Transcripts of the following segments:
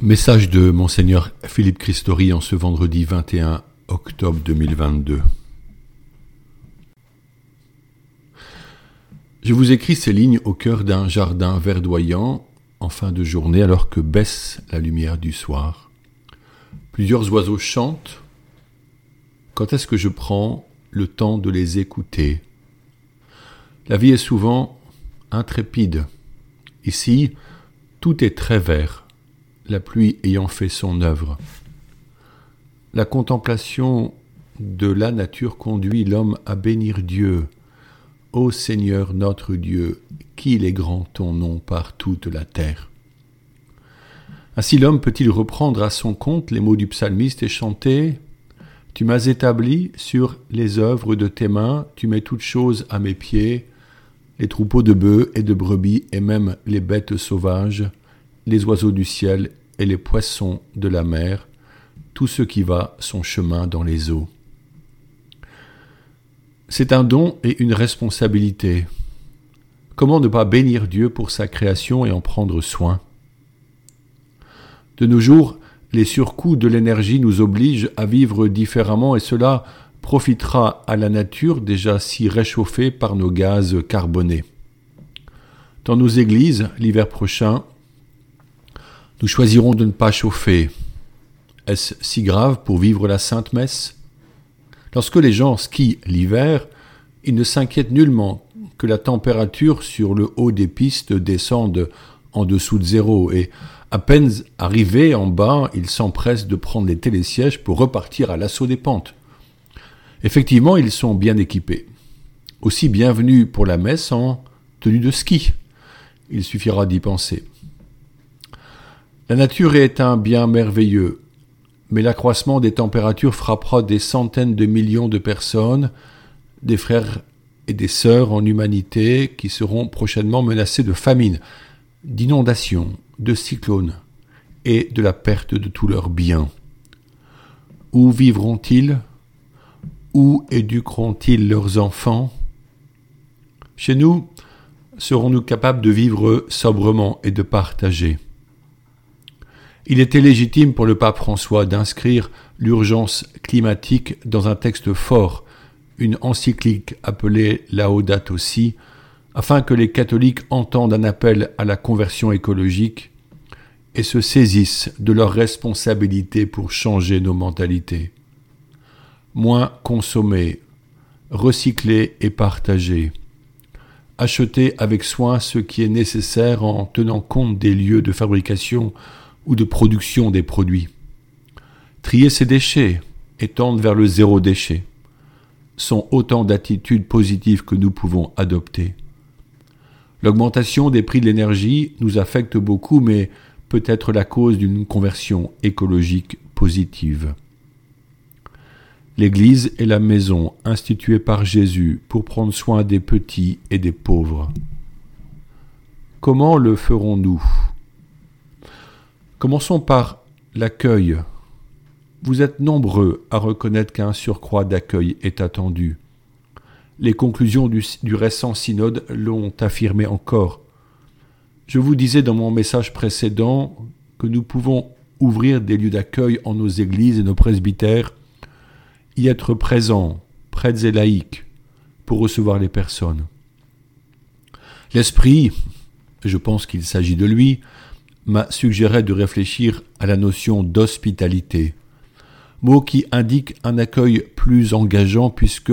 Message de Monseigneur Philippe Christori en ce vendredi 21 octobre 2022. Je vous écris ces lignes au cœur d'un jardin verdoyant en fin de journée alors que baisse la lumière du soir. Plusieurs oiseaux chantent. Quand est-ce que je prends le temps de les écouter? La vie est souvent intrépide. Ici, tout est très vert la pluie ayant fait son œuvre. La contemplation de la nature conduit l'homme à bénir Dieu. Ô Seigneur notre Dieu, qu'il est grand ton nom par toute la terre. Ainsi l'homme peut-il reprendre à son compte les mots du psalmiste et chanter Tu m'as établi sur les œuvres de tes mains, tu mets toutes choses à mes pieds, les troupeaux de bœufs et de brebis et même les bêtes sauvages, les oiseaux du ciel et les poissons de la mer, tout ce qui va son chemin dans les eaux. C'est un don et une responsabilité. Comment ne pas bénir Dieu pour sa création et en prendre soin? De nos jours, les surcoûts de l'énergie nous obligent à vivre différemment et cela profitera à la nature déjà si réchauffée par nos gaz carbonés. Dans nos églises, l'hiver prochain, nous choisirons de ne pas chauffer. Est-ce si grave pour vivre la Sainte Messe? Lorsque les gens skient l'hiver, ils ne s'inquiètent nullement que la température sur le haut des pistes descende en dessous de zéro et à peine arrivés en bas, ils s'empressent de prendre les télésièges pour repartir à l'assaut des pentes. Effectivement, ils sont bien équipés. Aussi bienvenus pour la messe en tenue de ski. Il suffira d'y penser. La nature est un bien merveilleux, mais l'accroissement des températures frappera des centaines de millions de personnes, des frères et des sœurs en humanité qui seront prochainement menacés de famine, d'inondations, de cyclones et de la perte de tous leurs biens. Où vivront-ils? Où éduqueront-ils leurs enfants? Chez nous, serons-nous capables de vivre sobrement et de partager? Il était légitime pour le pape François d'inscrire l'urgence climatique dans un texte fort, une encyclique appelée Laudato aussi, afin que les catholiques entendent un appel à la conversion écologique et se saisissent de leur responsabilité pour changer nos mentalités. Moins consommer, recycler et partager. Acheter avec soin ce qui est nécessaire en tenant compte des lieux de fabrication ou de production des produits. Trier ces déchets et tendre vers le zéro déchet sont autant d'attitudes positives que nous pouvons adopter. L'augmentation des prix de l'énergie nous affecte beaucoup, mais peut être la cause d'une conversion écologique positive. L'Église est la maison instituée par Jésus pour prendre soin des petits et des pauvres. Comment le ferons-nous? Commençons par l'accueil. Vous êtes nombreux à reconnaître qu'un surcroît d'accueil est attendu. Les conclusions du, récent synode l'ont affirmé encore. Je vous disais dans mon message précédent que nous pouvons ouvrir des lieux d'accueil en nos églises et nos presbytères, y être présents, prêtres et laïcs, pour recevoir les personnes. L'Esprit, je pense qu'il s'agit de lui, m'a suggéré de réfléchir à la notion d'hospitalité, mot qui indique un accueil plus engageant puisque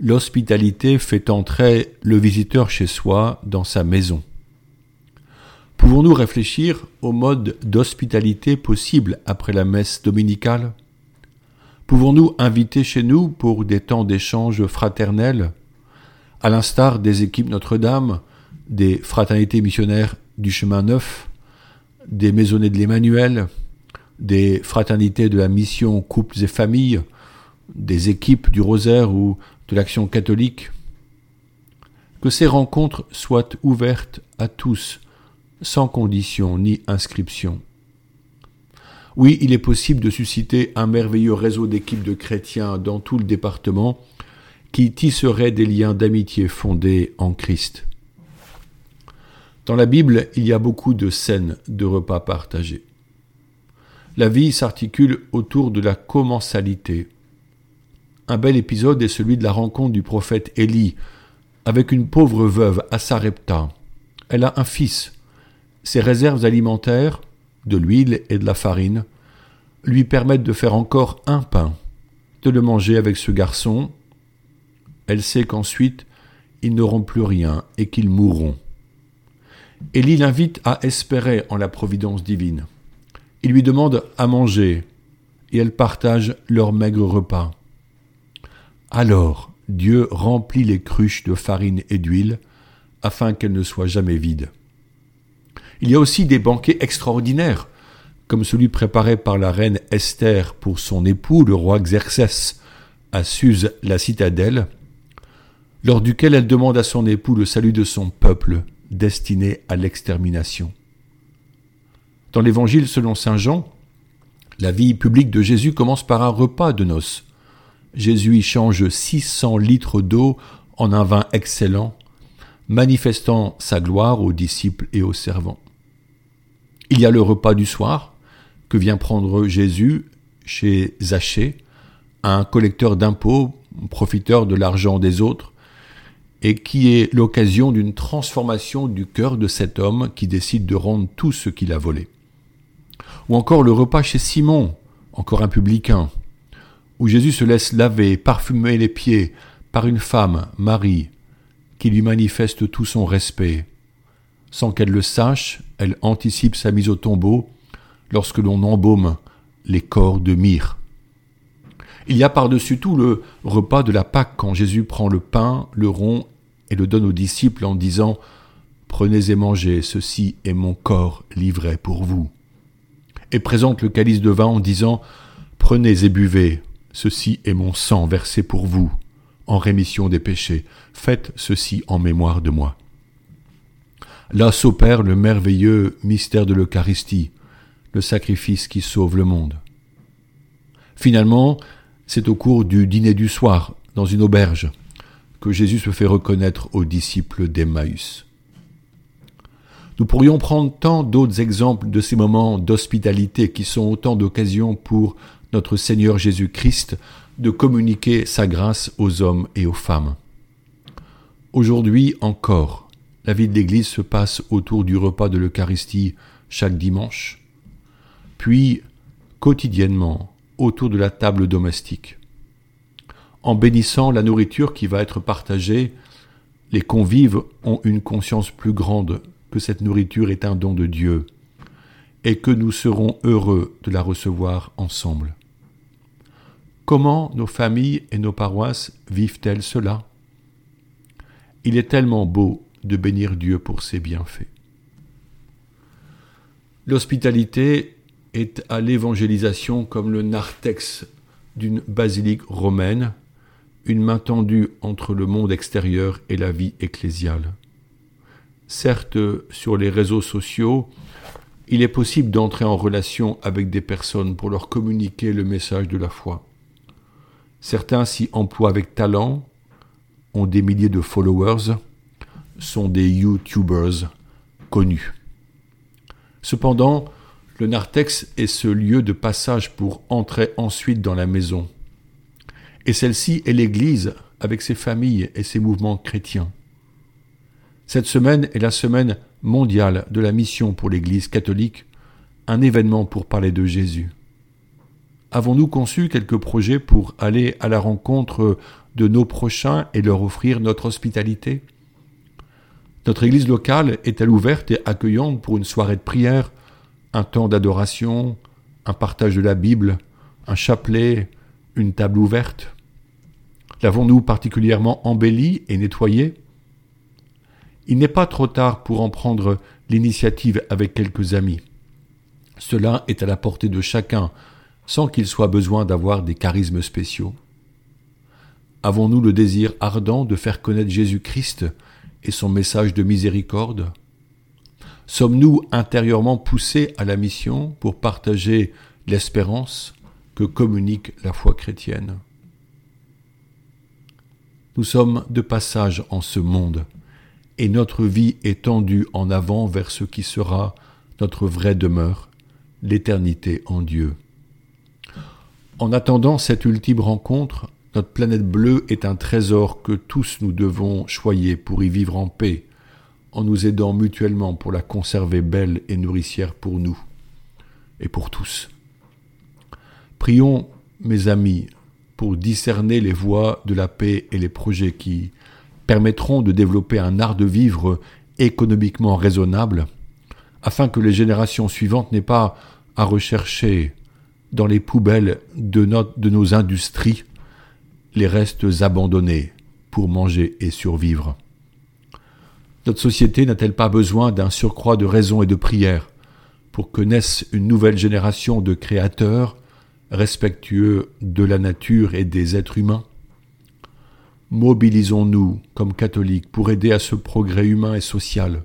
l'hospitalité fait entrer le visiteur chez soi dans sa maison. Pouvons-nous réfléchir au mode d'hospitalité possible après la messe dominicale? Pouvons-nous inviter chez nous pour des temps d'échange fraternels, à l'instar des équipes Notre-Dame, des fraternités missionnaires du chemin neuf, des maisonnées de l'Emmanuel, des fraternités de la mission couples et familles, des équipes du rosaire ou de l'action catholique. Que ces rencontres soient ouvertes à tous, sans condition ni inscription. Oui, il est possible de susciter un merveilleux réseau d'équipes de chrétiens dans tout le département qui tisseraient des liens d'amitié fondés en Christ. Dans la Bible, il y a beaucoup de scènes de repas partagés. la vie s'articule autour de la commensalité. Un bel épisode est celui de la rencontre du prophète Élie avec une pauvre veuve à Sarepta. Elle a un fils. Ses réserves alimentaires, de l'huile et de la farine, lui permettent de faire encore un pain, de le manger avec ce garçon. Elle sait qu'ensuite ils n'auront plus rien et qu'ils mourront. Élie l'invite à espérer en la providence divine. Il lui demande à manger, et elle partage leur maigre repas. Alors Dieu remplit les cruches de farine et d'huile, afin qu'elles ne soient jamais vides. Il y a aussi des banquets extraordinaires, comme celui préparé par la reine Esther pour son époux, le roi Xerxès, à Suse, la citadelle, lors duquel elle demande à son époux le salut de son peuple, destiné à l'extermination. Dans l'Évangile selon Saint Jean, la vie publique de Jésus commence par un repas de noces. Jésus y change 600 litres d'eau en un vin excellent, manifestant sa gloire aux disciples et aux servants. Il y a le repas du soir que vient prendre Jésus chez Zachée, un collecteur d'impôts, profiteur de l'argent des autres, et qui est l'occasion d'une transformation du cœur de cet homme qui décide de rendre tout ce qu'il a volé. Ou encore le repas chez Simon, encore un publicain, où Jésus se laisse laver, parfumer les pieds par une femme, Marie, qui lui manifeste tout son respect. Sans qu'elle le sache, elle anticipe sa mise au tombeau lorsque l'on embaume les corps de myrrhe. Il y a par-dessus tout le repas de la Pâque quand Jésus prend le pain, le rond et le donne aux disciples en disant Prenez et mangez, ceci est mon corps livré pour vous. Et présente le calice de vin en disant Prenez et buvez, ceci est mon sang versé pour vous, en rémission des péchés, faites ceci en mémoire de moi. Là s'opère le merveilleux mystère de l'Eucharistie, le sacrifice qui sauve le monde. Finalement, c'est au cours du dîner du soir, dans une auberge, que Jésus se fait reconnaître aux disciples d'Emmaüs. Nous pourrions prendre tant d'autres exemples de ces moments d'hospitalité qui sont autant d'occasions pour notre Seigneur Jésus-Christ de communiquer sa grâce aux hommes et aux femmes. Aujourd'hui encore, la vie de l'Église se passe autour du repas de l'Eucharistie chaque dimanche, puis quotidiennement autour de la table domestique en bénissant la nourriture qui va être partagée, les convives ont une conscience plus grande que cette nourriture est un don de Dieu et que nous serons heureux de la recevoir ensemble. Comment nos familles et nos paroisses vivent-elles cela? Il est tellement beau de bénir Dieu pour ses bienfaits. L'hospitalité est à l'évangélisation comme le narthex d'une basilique romaine une main tendue entre le monde extérieur et la vie ecclésiale. Certes, sur les réseaux sociaux, il est possible d'entrer en relation avec des personnes pour leur communiquer le message de la foi. Certains s'y emploient avec talent, ont des milliers de followers, sont des YouTubers connus. Cependant, le narthex est ce lieu de passage pour entrer ensuite dans la maison, et celle-ci est l'Église avec ses familles et ses mouvements chrétiens. Cette semaine est la semaine mondiale de la mission pour l'Église catholique, un événement pour parler de Jésus. Avons-nous conçu quelques projets pour aller à la rencontre de nos prochains et leur offrir notre hospitalité? Notre Église locale est-elle ouverte et accueillante pour une soirée de prière, un temps d'adoration, un partage de la Bible, un chapelet, une table ouverte L'avons-nous particulièrement embellie et nettoyée Il n'est pas trop tard pour en prendre l'initiative avec quelques amis. Cela est à la portée de chacun, sans qu'il soit besoin d'avoir des charismes spéciaux. Avons-nous le désir ardent de faire connaître Jésus-Christ et son message de miséricorde? Sommes-nous intérieurement poussés à la mission pour partager l'espérance, que communique la foi chrétienne. Nous sommes de passage en ce monde, et notre vie est tendue en avant vers ce qui sera notre vraie demeure, l'éternité en Dieu. En attendant cette ultime rencontre, notre planète bleue est un trésor que tous nous devons choyer pour y vivre en paix, en nous aidant mutuellement pour la conserver belle et nourricière pour nous et pour tous. Prions, mes amis, pour discerner les voies de la paix et les projets qui permettront de développer un art de vivre économiquement raisonnable, afin que les générations suivantes n'aient pas à rechercher dans les poubelles de, nos industries les restes abandonnés pour manger et survivre. Notre société n'a-t-elle pas besoin d'un surcroît de raison et de prière pour que naisse une nouvelle génération de créateurs respectueux de la nature et des êtres humains Mobilisons-nous comme catholiques pour aider à ce progrès humain et social.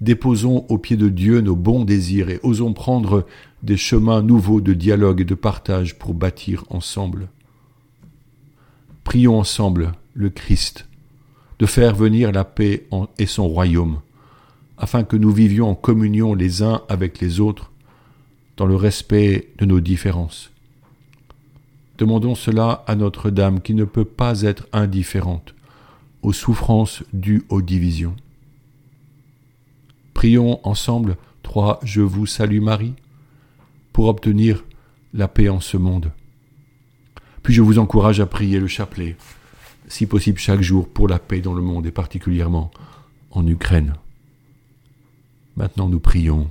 Déposons au pied de Dieu nos bons désirs et osons prendre des chemins nouveaux de dialogue et de partage pour bâtir ensemble. Prions ensemble le Christ de faire venir la paix et son royaume, afin que nous vivions en communion les uns avec les autres, dans le respect de nos différences. Demandons cela à Notre-Dame qui ne peut pas être indifférente aux souffrances dues aux divisions. Prions ensemble trois Je vous salue Marie pour obtenir la paix en ce monde. Puis je vous encourage à prier le chapelet si possible chaque jour, pour la paix dans le monde et particulièrement en Ukraine. Maintenant nous prions.